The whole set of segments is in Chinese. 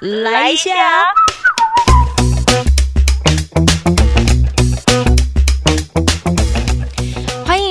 来一下。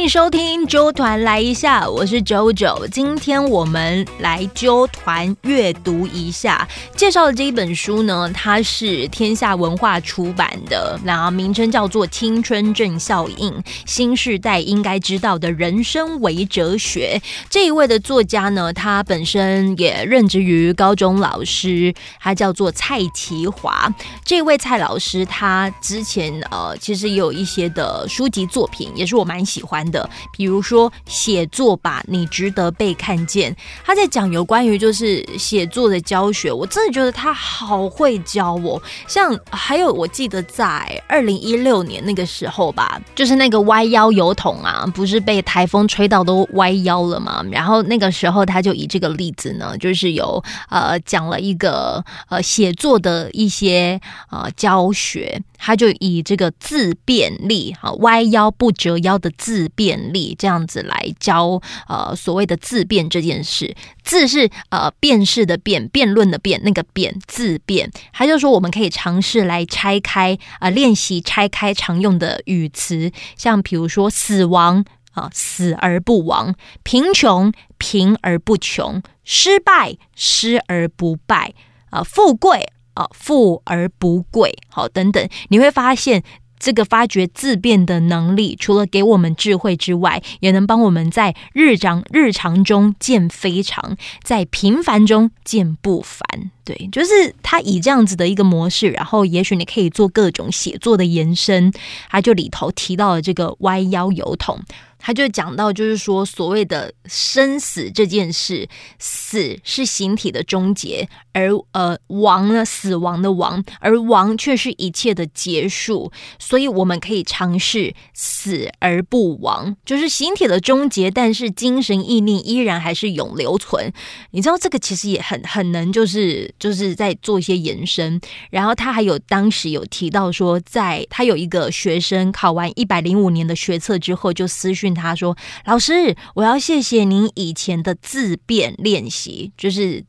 收听周团来一下，我是周周。今天我们来揪团阅读一下，介绍的这一本书呢，它是天下文化出版的，然后名称叫做《青春正效应：新时代应该知道的人生为哲学》。这一位的作家呢，他本身也任职于高中老师，他叫做蔡奇华。这位蔡老师，他之前呃，其实也有一些的书籍作品，也是我蛮喜欢的。比如说写作吧，你值得被看见。他在讲有关于就是写作的教学，我真的觉得他好会教我。像还有我记得在二零一六年那个时候吧，就是那个歪腰油桶啊，不是被台风吹到都歪腰了吗？然后那个时候他就以这个例子呢，就是有呃讲了一个呃写作的一些呃教学。他就以这个自便利，哈，歪腰不折腰的自便力这样子来教，呃，所谓的自辩这件事。自是呃辩士的辩，辩论的辩，那个辩自辩。他就说我们可以尝试来拆开，呃，练习拆开常用的语词，像比如说死亡啊，死而不亡；贫穷，贫而不穷；失败，失而不败；啊，富贵。啊，富而不贵，好，等等，你会发现这个发掘自变的能力，除了给我们智慧之外，也能帮我们在日常日常中见非常，在平凡中见不凡。对，就是他以这样子的一个模式，然后也许你可以做各种写作的延伸。他就里头提到了这个歪腰油桶。他就讲到，就是说，所谓的生死这件事，死是形体的终结，而呃亡呢，死亡的亡，而亡却是一切的结束。所以我们可以尝试死而不亡，就是形体的终结，但是精神意念依然还是永留存。你知道这个其实也很很能，就是就是在做一些延伸。然后他还有当时有提到说，在他有一个学生考完一百零五年的学测之后，就私讯。他说：“老师，我要谢谢您以前的自辩练习，就是。”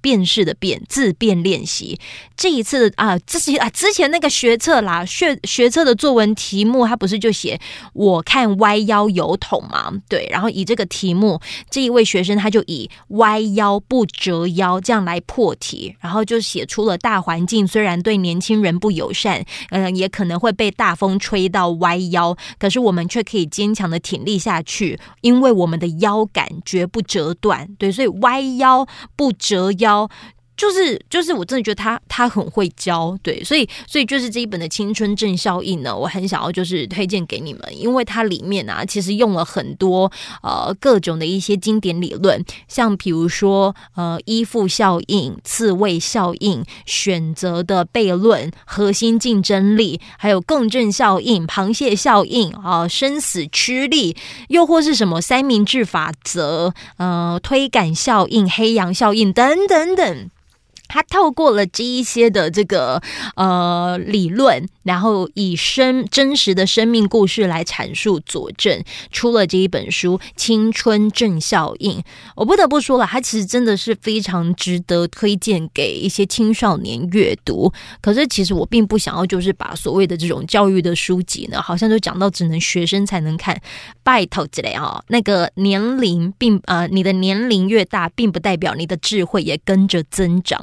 辨识的辨自变练习，这一次啊，这是啊之前那个学测啦，学学测的作文题目，他不是就写我看歪腰油桶嘛？对，然后以这个题目，这一位学生他就以歪腰不折腰这样来破题，然后就写出了大环境虽然对年轻人不友善，嗯，也可能会被大风吹到歪腰，可是我们却可以坚强的挺立下去，因为我们的腰杆绝不折断。对，所以歪腰不折。折腰。就是就是，我真的觉得他他很会教，对，所以所以就是这一本的青春正效应呢，我很想要就是推荐给你们，因为它里面啊，其实用了很多呃各种的一些经典理论，像比如说呃依附效应、刺猬效应、选择的悖论、核心竞争力，还有共振效应、螃蟹效应啊、生死趋利，又或是什么三明治法则、呃推感效应、黑羊效应等等等。他透过了这一些的这个呃理论，然后以生真实的生命故事来阐述佐证，出了这一本书《青春正效应》。我不得不说了，它其实真的是非常值得推荐给一些青少年阅读。可是，其实我并不想要就是把所谓的这种教育的书籍呢，好像就讲到只能学生才能看，拜托之类哦。那个年龄并呃，你的年龄越大，并不代表你的智慧也跟着增长。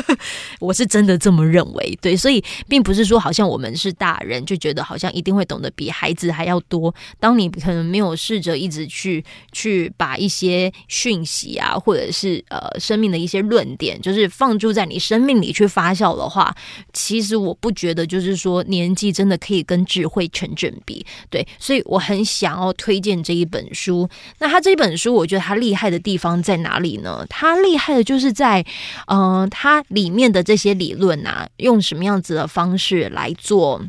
我是真的这么认为，对，所以并不是说好像我们是大人就觉得好像一定会懂得比孩子还要多。当你可能没有试着一直去去把一些讯息啊，或者是呃生命的一些论点，就是放诸在你生命里去发酵的话，其实我不觉得就是说年纪真的可以跟智慧成正比。对，所以我很想要推荐这一本书。那他这本书，我觉得他厉害的地方在哪里呢？他厉害的就是在嗯。他里面的这些理论啊，用什么样子的方式来做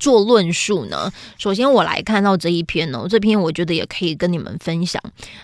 做论述呢？首先，我来看到这一篇哦，这篇我觉得也可以跟你们分享。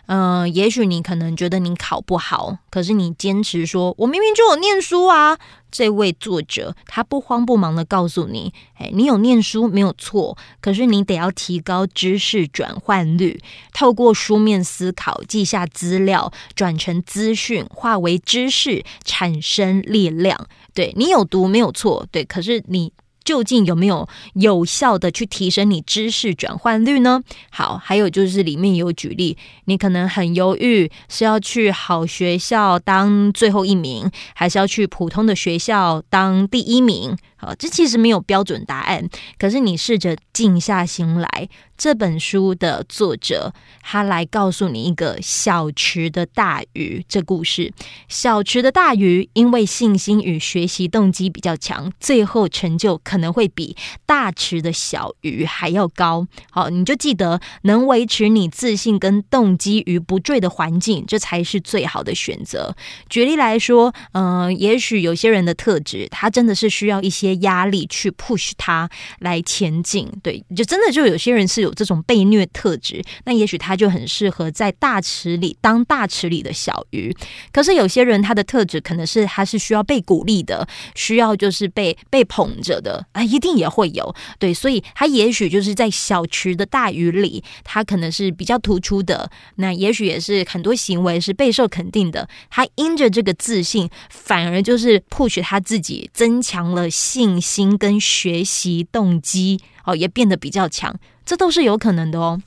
嗯，也许你可能觉得你考不好，可是你坚持说，我明明就有念书啊。这位作者他不慌不忙的告诉你，哎，你有念书没有错，可是你得要提高知识转换率，透过书面思考，记下资料，转成资讯，化为知识，产生力量。对你有读没有错，对，可是你。究竟有没有有效的去提升你知识转换率呢？好，还有就是里面有举例，你可能很犹豫，是要去好学校当最后一名，还是要去普通的学校当第一名？好，这其实没有标准答案，可是你试着静下心来。这本书的作者，他来告诉你一个小池的大鱼这故事。小池的大鱼因为信心与学习动机比较强，最后成就可能会比大池的小鱼还要高。好，你就记得能维持你自信跟动机于不坠的环境，这才是最好的选择。举例来说，嗯，也许有些人的特质，他真的是需要一些些压力去 push 他来前进。对，就真的就有些人是。有这种被虐特质，那也许他就很适合在大池里当大池里的小鱼。可是有些人他的特质可能是他是需要被鼓励的，需要就是被被捧着的啊，一定也会有对，所以他也许就是在小池的大鱼里，他可能是比较突出的。那也许也是很多行为是备受肯定的，他因着这个自信，反而就是 push 他自己，增强了信心跟学习动机哦，也变得比较强。这都是有可能的哦。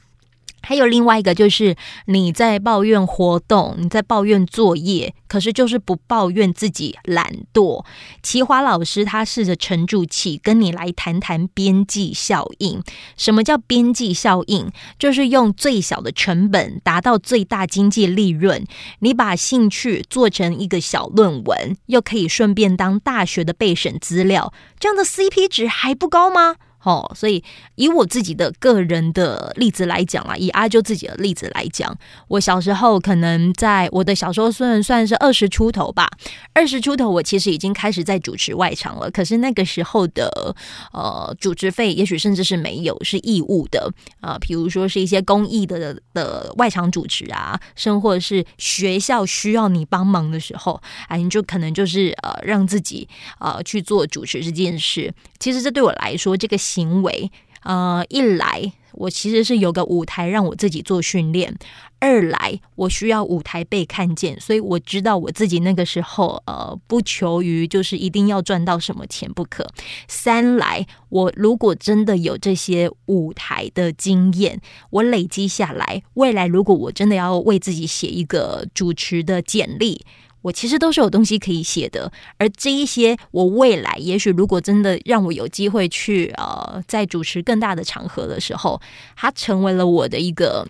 还有另外一个，就是你在抱怨活动，你在抱怨作业，可是就是不抱怨自己懒惰。齐华老师他试着沉住气，跟你来谈谈边际效应。什么叫边际效应？就是用最小的成本达到最大经济利润。你把兴趣做成一个小论文，又可以顺便当大学的备审资料，这样的 CP 值还不高吗？哦，所以以我自己的个人的例子来讲啊，以阿啾自己的例子来讲，我小时候可能在我的小时候算算是二十出头吧，二十出头，我其实已经开始在主持外场了。可是那个时候的呃主持费，也许甚至是没有，是义务的啊。比如说是一些公益的的外场主持啊，甚或是学校需要你帮忙的时候，啊，你就可能就是呃让自己呃去做主持这件事。其实这对我来说，这个。行为，呃，一来我其实是有个舞台让我自己做训练；二来我需要舞台被看见，所以我知道我自己那个时候，呃，不求于就是一定要赚到什么钱不可；三来我如果真的有这些舞台的经验，我累积下来，未来如果我真的要为自己写一个主持的简历。我其实都是有东西可以写的，而这一些，我未来也许如果真的让我有机会去呃，在主持更大的场合的时候，它成为了我的一个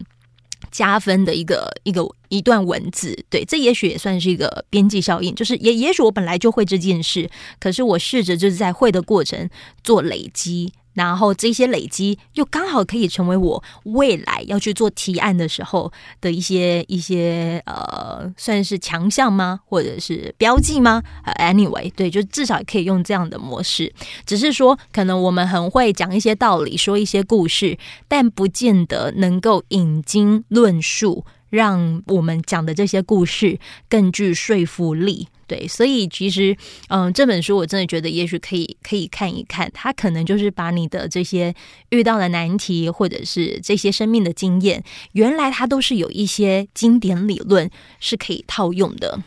加分的一个一个一段文字。对，这也许也算是一个边际效应，就是也也许我本来就会这件事，可是我试着就是在会的过程做累积。然后这些累积又刚好可以成为我未来要去做提案的时候的一些一些呃，算是强项吗？或者是标记吗？Anyway，对，就至少可以用这样的模式。只是说，可能我们很会讲一些道理，说一些故事，但不见得能够引经论述。让我们讲的这些故事更具说服力，对，所以其实，嗯，这本书我真的觉得，也许可以可以看一看，它可能就是把你的这些遇到的难题，或者是这些生命的经验，原来它都是有一些经典理论是可以套用的。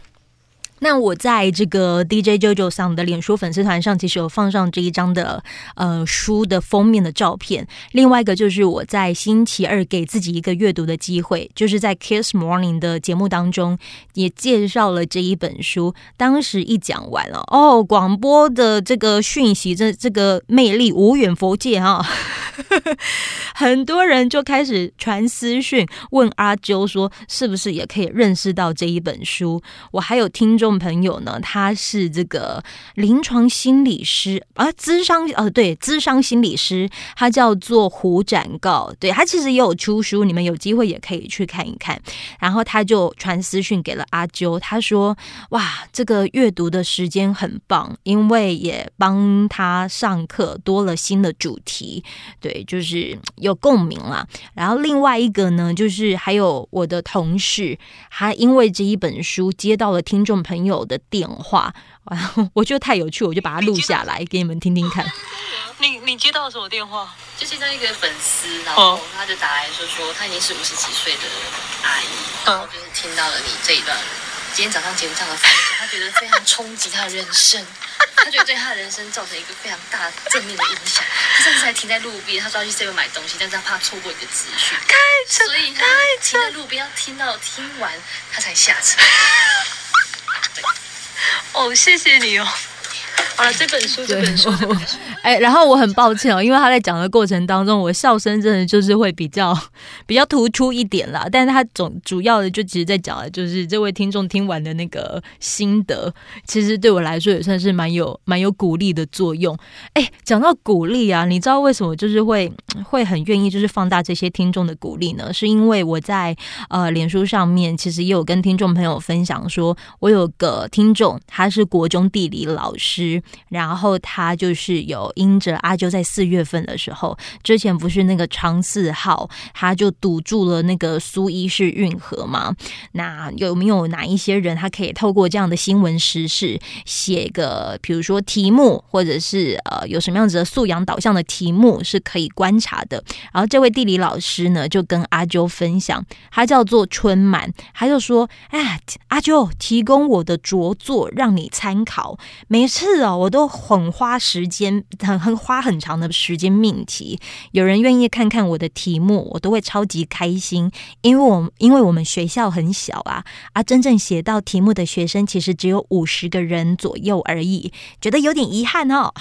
那我在这个 DJ JoJo 上的脸书粉丝团上，其实有放上这一张的呃书的封面的照片。另外一个就是我在星期二给自己一个阅读的机会，就是在 Kiss Morning 的节目当中也介绍了这一本书。当时一讲完了，哦，广播的这个讯息，这这个魅力无远佛界哈。很多人就开始传私讯问阿啾说，是不是也可以认识到这一本书？我还有听众朋友呢，他是这个临床心理师啊，咨商呃，对，咨商心理师，他叫做胡展告，对他其实也有出书，你们有机会也可以去看一看。然后他就传私讯给了阿啾，他说：哇，这个阅读的时间很棒，因为也帮他上课多了新的主题，对，就是有共鸣了。然后另外一个呢，就是还有我的同事，他因为这一本书接到了听众朋友的电话，然 后我觉得太有趣，我就把它录下来给你们听听看。你你接到什么电话？就接到一个粉丝，然后他就打来说说他已经是五十几岁的阿姨，然后就是听到了你这一段今天早上节目上的分享，他觉得非常冲击他的人生，他觉得对他的人生造成一个非常大正面的影响。他甚至还停在路边，他说要去这边买东西，但是他怕错过你的资讯，所以他停在路边要听到听完他才下车。哦，谢谢你哦。好了，这本书，这本书，哎，然后我很抱歉哦，因为他在讲的过程当中，我笑声真的就是会比较 比较突出一点啦。但是他总主要的就其实在讲的就是这位听众听完的那个心得，其实对我来说也算是蛮有蛮有鼓励的作用。哎，讲到鼓励啊，你知道为什么就是会会很愿意就是放大这些听众的鼓励呢？是因为我在呃脸书上面其实也有跟听众朋友分享说，我有个听众他是国中地理老师。然后他就是有因着阿啾在四月份的时候，之前不是那个长四号，他就堵住了那个苏伊士运河嘛？那有没有哪一些人，他可以透过这样的新闻时事，写个比如说题目，或者是呃有什么样子的素养导向的题目是可以观察的？然后这位地理老师呢，就跟阿啾分享，他叫做春满，他就说：“哎，阿啾提供我的着作让你参考，每次是哦。”我都很花时间，很很花很长的时间命题。有人愿意看看我的题目，我都会超级开心，因为我因为我们学校很小啊，啊，真正写到题目的学生其实只有五十个人左右而已，觉得有点遗憾哦。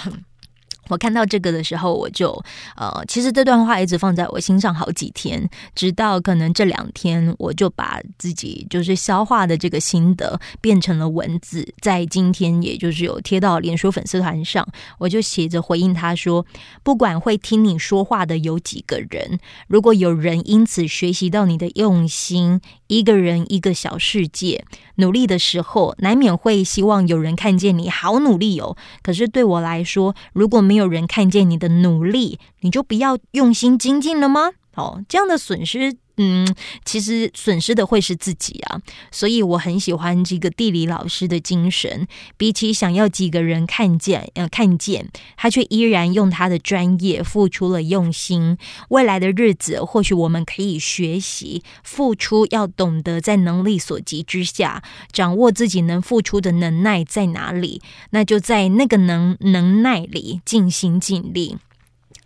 我看到这个的时候，我就呃，其实这段话一直放在我心上好几天，直到可能这两天，我就把自己就是消化的这个心得变成了文字，在今天也就是有贴到脸书粉丝团上，我就写着回应他说：不管会听你说话的有几个人，如果有人因此学习到你的用心，一个人一个小世界，努力的时候难免会希望有人看见你好努力哦。可是对我来说，如果没没有人看见你的努力，你就不要用心精进了吗？哦，这样的损失，嗯，其实损失的会是自己啊。所以我很喜欢这个地理老师的精神，比起想要几个人看见，呃，看见他却依然用他的专业付出了用心。未来的日子，或许我们可以学习付出，要懂得在能力所及之下，掌握自己能付出的能耐在哪里，那就在那个能能耐里尽心尽力。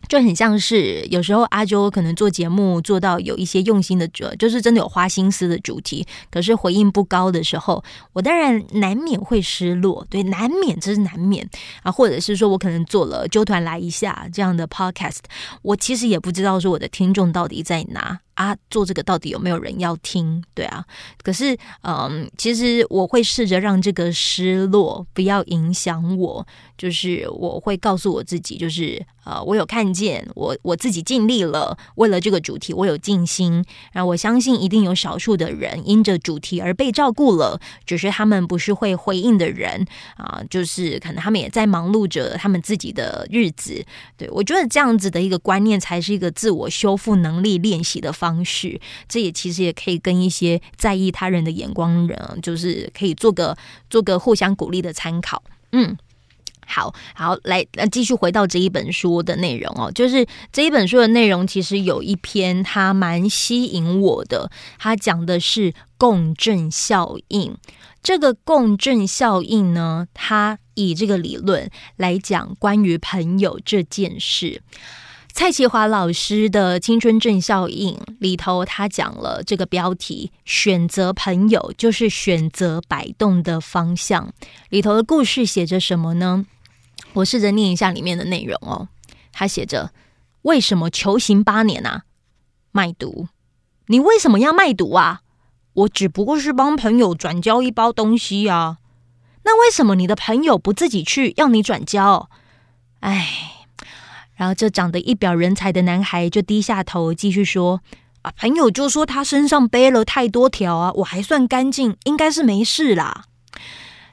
就很像是有时候阿周可能做节目做到有一些用心的主，就是真的有花心思的主题，可是回应不高的时候，我当然难免会失落，对，难免这是难免啊，或者是说我可能做了纠团来一下这样的 podcast，我其实也不知道说我的听众到底在哪。啊，做这个到底有没有人要听？对啊，可是，嗯，其实我会试着让这个失落不要影响我，就是我会告诉我自己，就是呃，我有看见，我我自己尽力了，为了这个主题，我有尽心。然后我相信，一定有少数的人因着主题而被照顾了，只是他们不是会回应的人啊，就是可能他们也在忙碌着他们自己的日子。对我觉得这样子的一个观念，才是一个自我修复能力练习的。方式，这也其实也可以跟一些在意他人的眼光人，就是可以做个做个互相鼓励的参考。嗯，好好来，那继续回到这一本书的内容哦，就是这一本书的内容，其实有一篇它蛮吸引我的，它讲的是共振效应。这个共振效应呢，它以这个理论来讲关于朋友这件事。蔡奇华老师的《青春正效应》里头，他讲了这个标题：“选择朋友就是选择摆动的方向。”里头的故事写着什么呢？我试着念一下里面的内容哦。他写着：“为什么求刑八年啊？卖毒？你为什么要卖毒啊？我只不过是帮朋友转交一包东西啊。那为什么你的朋友不自己去要你转交？哎，然后这长得一表人才的男孩就低下头继续说：“啊，朋友就说他身上背了太多条啊，我还算干净，应该是没事啦。”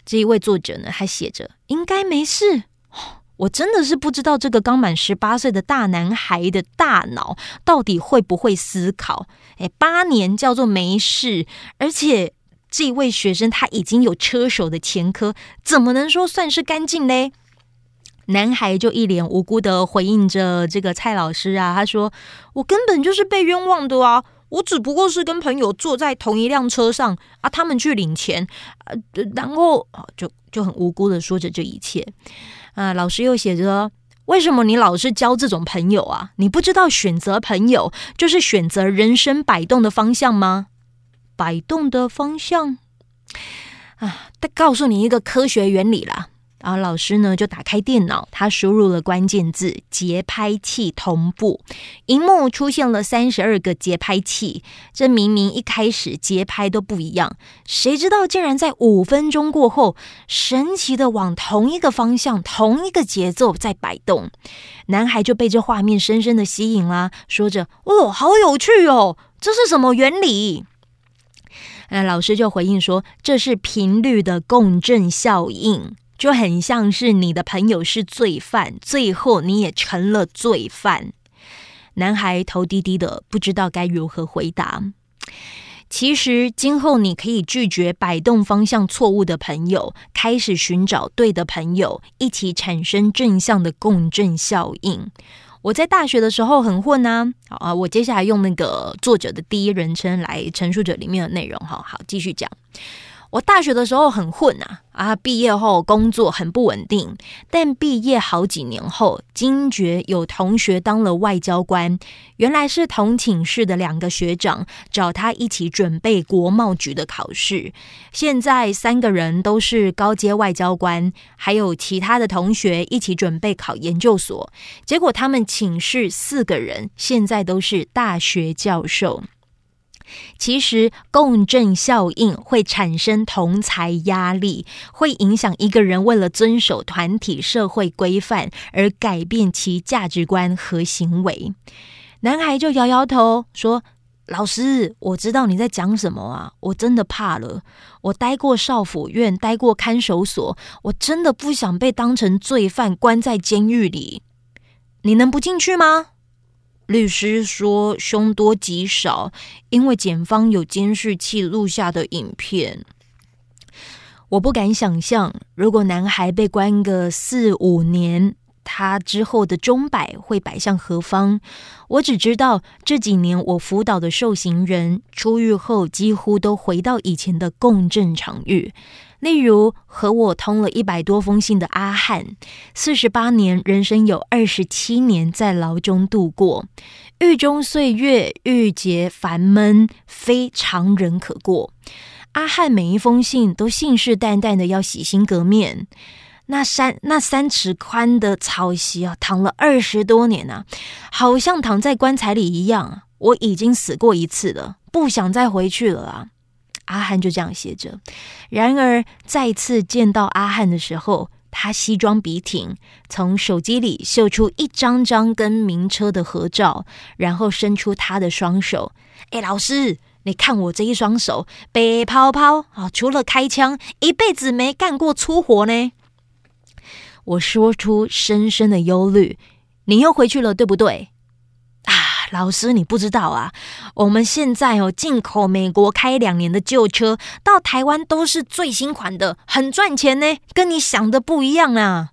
这一位作者呢，还写着：“应该没事。”我真的是不知道这个刚满十八岁的大男孩的大脑到底会不会思考？哎，八年叫做没事，而且这位学生他已经有车手的前科，怎么能说算是干净嘞？男孩就一脸无辜的回应着这个蔡老师啊，他说：“我根本就是被冤枉的啊，我只不过是跟朋友坐在同一辆车上啊，他们去领钱啊，然后就就很无辜的说着这一切。”啊，老师又写着：“为什么你老是交这种朋友啊？你不知道选择朋友就是选择人生摆动的方向吗？摆动的方向啊，再告诉你一个科学原理啦。”然后老师呢就打开电脑，他输入了关键字“节拍器同步”，荧幕出现了三十二个节拍器。这明明一开始节拍都不一样，谁知道竟然在五分钟过后，神奇的往同一个方向、同一个节奏在摆动。男孩就被这画面深深的吸引啦，说着：“哦，好有趣哦，这是什么原理？”那老师就回应说：“这是频率的共振效应。”就很像是你的朋友是罪犯，最后你也成了罪犯。男孩头低低的，不知道该如何回答。其实，今后你可以拒绝摆动方向错误的朋友，开始寻找对的朋友，一起产生正向的共振效应。我在大学的时候很混啊，啊，我接下来用那个作者的第一人称来陈述着里面的内容。哈，好，继续讲。我大学的时候很混啊啊！毕业后工作很不稳定，但毕业好几年后，惊觉有同学当了外交官，原来是同寝室的两个学长找他一起准备国贸局的考试。现在三个人都是高阶外交官，还有其他的同学一起准备考研究所。结果他们寝室四个人现在都是大学教授。其实共振效应会产生同才压力，会影响一个人为了遵守团体社会规范而改变其价值观和行为。男孩就摇摇头说：“老师，我知道你在讲什么啊，我真的怕了。我待过少府院，待过看守所，我真的不想被当成罪犯关在监狱里。你能不进去吗？”律师说：“凶多吉少，因为检方有监视器录下的影片。我不敢想象，如果男孩被关个四五年，他之后的钟摆会摆向何方。我只知道这几年我辅导的受刑人出狱后，几乎都回到以前的共振场域。”例如和我通了一百多封信的阿汉，四十八年人生有二十七年在牢中度过，狱中岁月郁结烦闷，非常人可过。阿汉每一封信都信誓旦旦的要洗心革面，那三那三尺宽的草席啊，躺了二十多年啊，好像躺在棺材里一样。我已经死过一次了，不想再回去了啊。阿汉就这样写着。然而，再次见到阿汉的时候，他西装笔挺，从手机里秀出一张张跟名车的合照，然后伸出他的双手。哎，老师，你看我这一双手，白泡泡啊！除了开枪，一辈子没干过粗活呢。我说出深深的忧虑。你又回去了，对不对？老师，你不知道啊？我们现在哦，进口美国开两年的旧车到台湾都是最新款的，很赚钱呢。跟你想的不一样啊！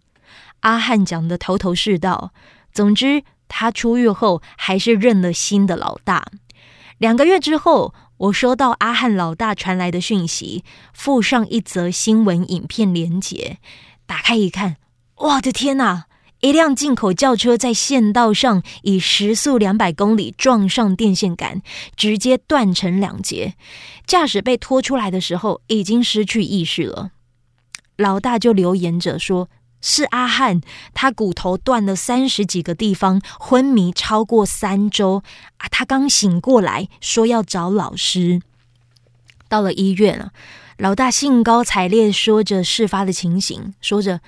阿汉讲的头头是道。总之，他出狱后还是认了新的老大。两个月之后，我收到阿汉老大传来的讯息，附上一则新闻影片连结。打开一看，我的天哪！一辆进口轿车在县道上以时速两百公里撞上电线杆，直接断成两截。驾驶被拖出来的时候，已经失去意识了。老大就留言着说：“是阿汉，他骨头断了三十几个地方，昏迷超过三周啊！他刚醒过来，说要找老师。到了医院啊，老大兴高采烈说着事发的情形，说着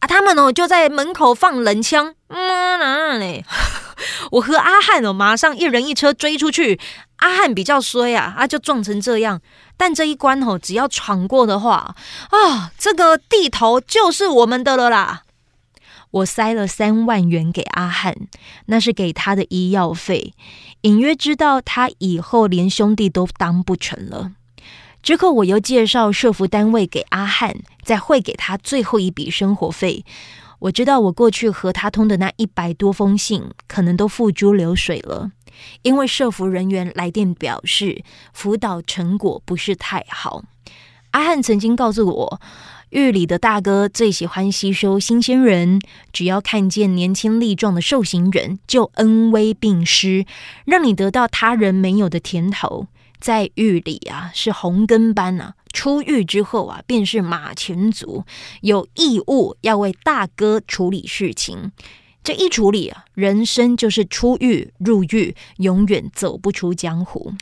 啊，他们哦就在门口放冷枪，妈哪嘞！我和阿汉哦，马上一人一车追出去。阿汉比较衰啊，啊就撞成这样。但这一关吼，只要闯过的话啊，这个地头就是我们的了啦。我塞了三万元给阿汉，那是给他的医药费，隐约知道他以后连兄弟都当不成了。之后我又介绍社服单位给阿汉，再汇给他最后一笔生活费。我知道我过去和他通的那一百多封信，可能都付诸流水了。因为社服人员来电表示辅导成果不是太好。阿汉曾经告诉我，狱里的大哥最喜欢吸收新鲜人，只要看见年轻力壮的受刑人，就恩威并施，让你得到他人没有的甜头。在狱里啊，是红跟班啊；出狱之后啊，便是马前卒，有义务要为大哥处理事情。这一处理啊，人生就是出狱入狱，永远走不出江湖。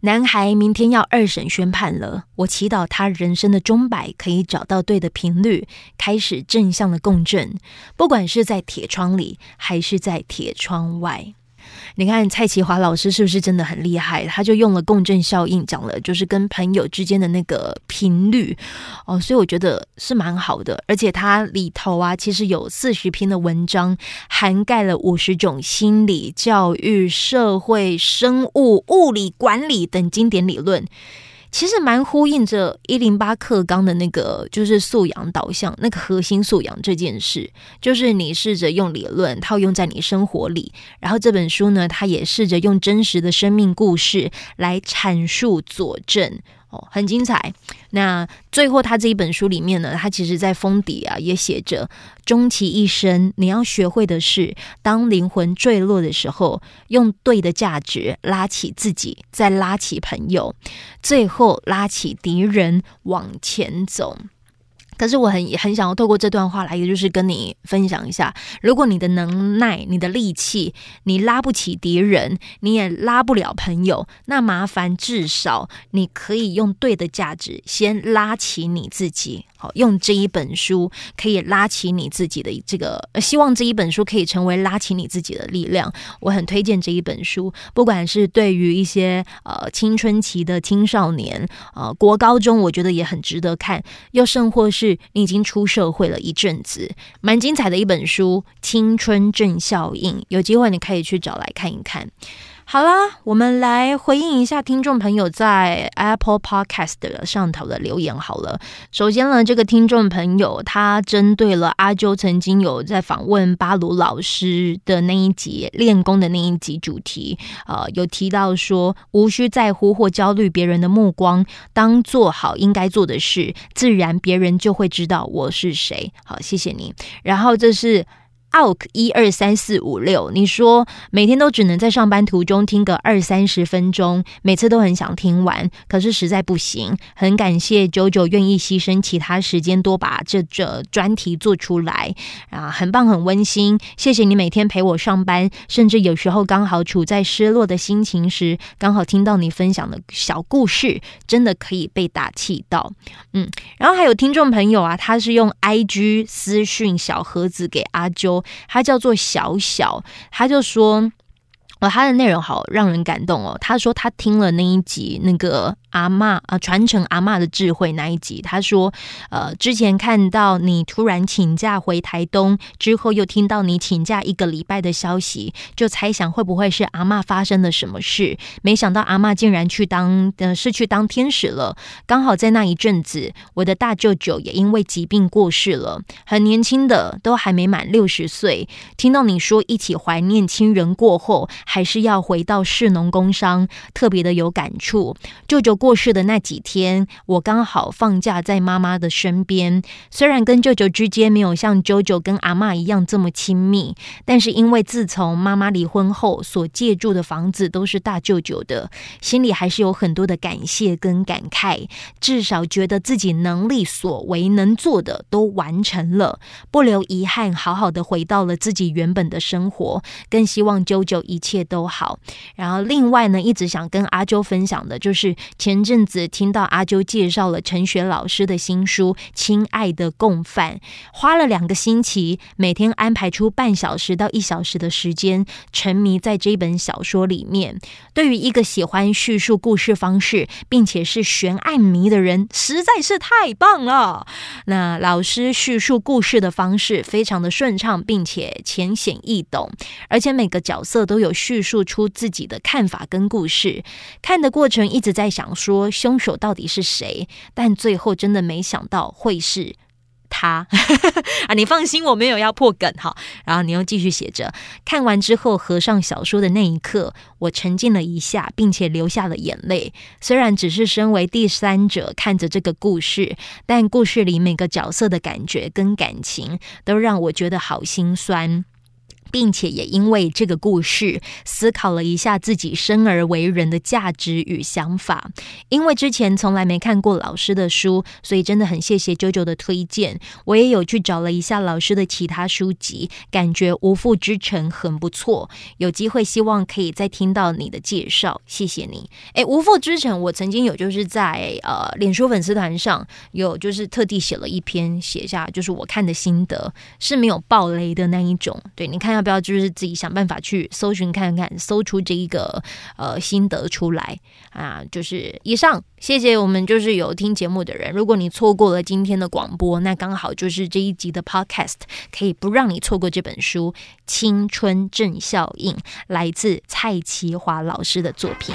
男孩明天要二审宣判了，我祈祷他人生的钟摆可以找到对的频率，开始正向的共振，不管是在铁窗里还是在铁窗外。你看蔡奇华老师是不是真的很厉害？他就用了共振效应，讲了就是跟朋友之间的那个频率哦，所以我觉得是蛮好的。而且它里头啊，其实有四十篇的文章，涵盖了五十种心理、教育、社会、生物、物理、管理等经典理论。其实蛮呼应着一零八课纲的那个，就是素养导向，那个核心素养这件事，就是你试着用理论套用在你生活里，然后这本书呢，它也试着用真实的生命故事来阐述佐证。哦，很精彩。那最后，他这一本书里面呢，他其实在封底啊也写着：终其一生，你要学会的是，当灵魂坠落的时候，用对的价值拉起自己，再拉起朋友，最后拉起敌人往前走。可是我很很想要透过这段话来，也就是跟你分享一下：如果你的能耐、你的力气，你拉不起敌人，你也拉不了朋友，那麻烦至少你可以用对的价值先拉起你自己。好，用这一本书可以拉起你自己的这个，希望这一本书可以成为拉起你自己的力量。我很推荐这一本书，不管是对于一些呃青春期的青少年，呃国高中，我觉得也很值得看。又甚或是你已经出社会了一阵子，蛮精彩的一本书《青春正效应》，有机会你可以去找来看一看。好啦，我们来回应一下听众朋友在 Apple Podcast 上头的留言。好了，首先呢，这个听众朋友他针对了阿啾曾经有在访问巴鲁老师的那一集练功的那一集主题，呃，有提到说无需在乎或焦虑别人的目光，当做好应该做的事，自然别人就会知道我是谁。好，谢谢你。然后这是。Out 一二三四五六，你说每天都只能在上班途中听个二三十分钟，每次都很想听完，可是实在不行。很感谢九九愿意牺牲其他时间多把这这专题做出来啊，很棒很温馨。谢谢你每天陪我上班，甚至有时候刚好处在失落的心情时，刚好听到你分享的小故事，真的可以被打气到。嗯，然后还有听众朋友啊，他是用 IG 私讯小盒子给阿周。他叫做小小，他就说。哦，他的内容好让人感动哦。他说他听了那一集那个阿妈啊传承阿妈的智慧那一集，他说呃之前看到你突然请假回台东之后，又听到你请假一个礼拜的消息，就猜想会不会是阿妈发生了什么事？没想到阿妈竟然去当呃是去当天使了。刚好在那一阵子，我的大舅舅也因为疾病过世了，很年轻的，都还没满六十岁。听到你说一起怀念亲人过后。还是要回到市农工商，特别的有感触。舅舅过世的那几天，我刚好放假在妈妈的身边。虽然跟舅舅之间没有像舅舅跟阿妈一样这么亲密，但是因为自从妈妈离婚后，所借住的房子都是大舅舅的，心里还是有很多的感谢跟感慨。至少觉得自己能力所为能做的都完成了，不留遗憾，好好的回到了自己原本的生活。更希望舅舅一切都好。然后另外呢，一直想跟阿啾分享的就是前阵子听到阿啾介绍了陈雪老师的新书《亲爱的共犯》，花了两个星期，每天安排出半小时到一小时的时间，沉迷在这本小说里面。对于一个喜欢叙述故事方式，并且是悬案迷的人，实在是太棒了。那老师叙述故事的方式非常的顺畅，并且浅显易懂。而且每个角色都有叙述出自己的看法跟故事，看的过程一直在想说凶手到底是谁，但最后真的没想到会是。他 啊，你放心，我没有要破梗哈。然后你又继续写着，看完之后合上小说的那一刻，我沉浸了一下，并且流下了眼泪。虽然只是身为第三者看着这个故事，但故事里每个角色的感觉跟感情，都让我觉得好心酸。并且也因为这个故事思考了一下自己生而为人的价值与想法。因为之前从来没看过老师的书，所以真的很谢谢九九的推荐。我也有去找了一下老师的其他书籍，感觉《无父之城》很不错。有机会希望可以再听到你的介绍，谢谢你。诶，《无父之城》我曾经有就是在呃脸书粉丝团上有就是特地写了一篇写下就是我看的心得，是没有爆雷的那一种。对，你看。不要就是自己想办法去搜寻看看，搜出这一个呃心得出来啊！就是以上，谢谢我们就是有听节目的人。如果你错过了今天的广播，那刚好就是这一集的 podcast 可以不让你错过这本书《青春正效应》，来自蔡奇华老师的作品。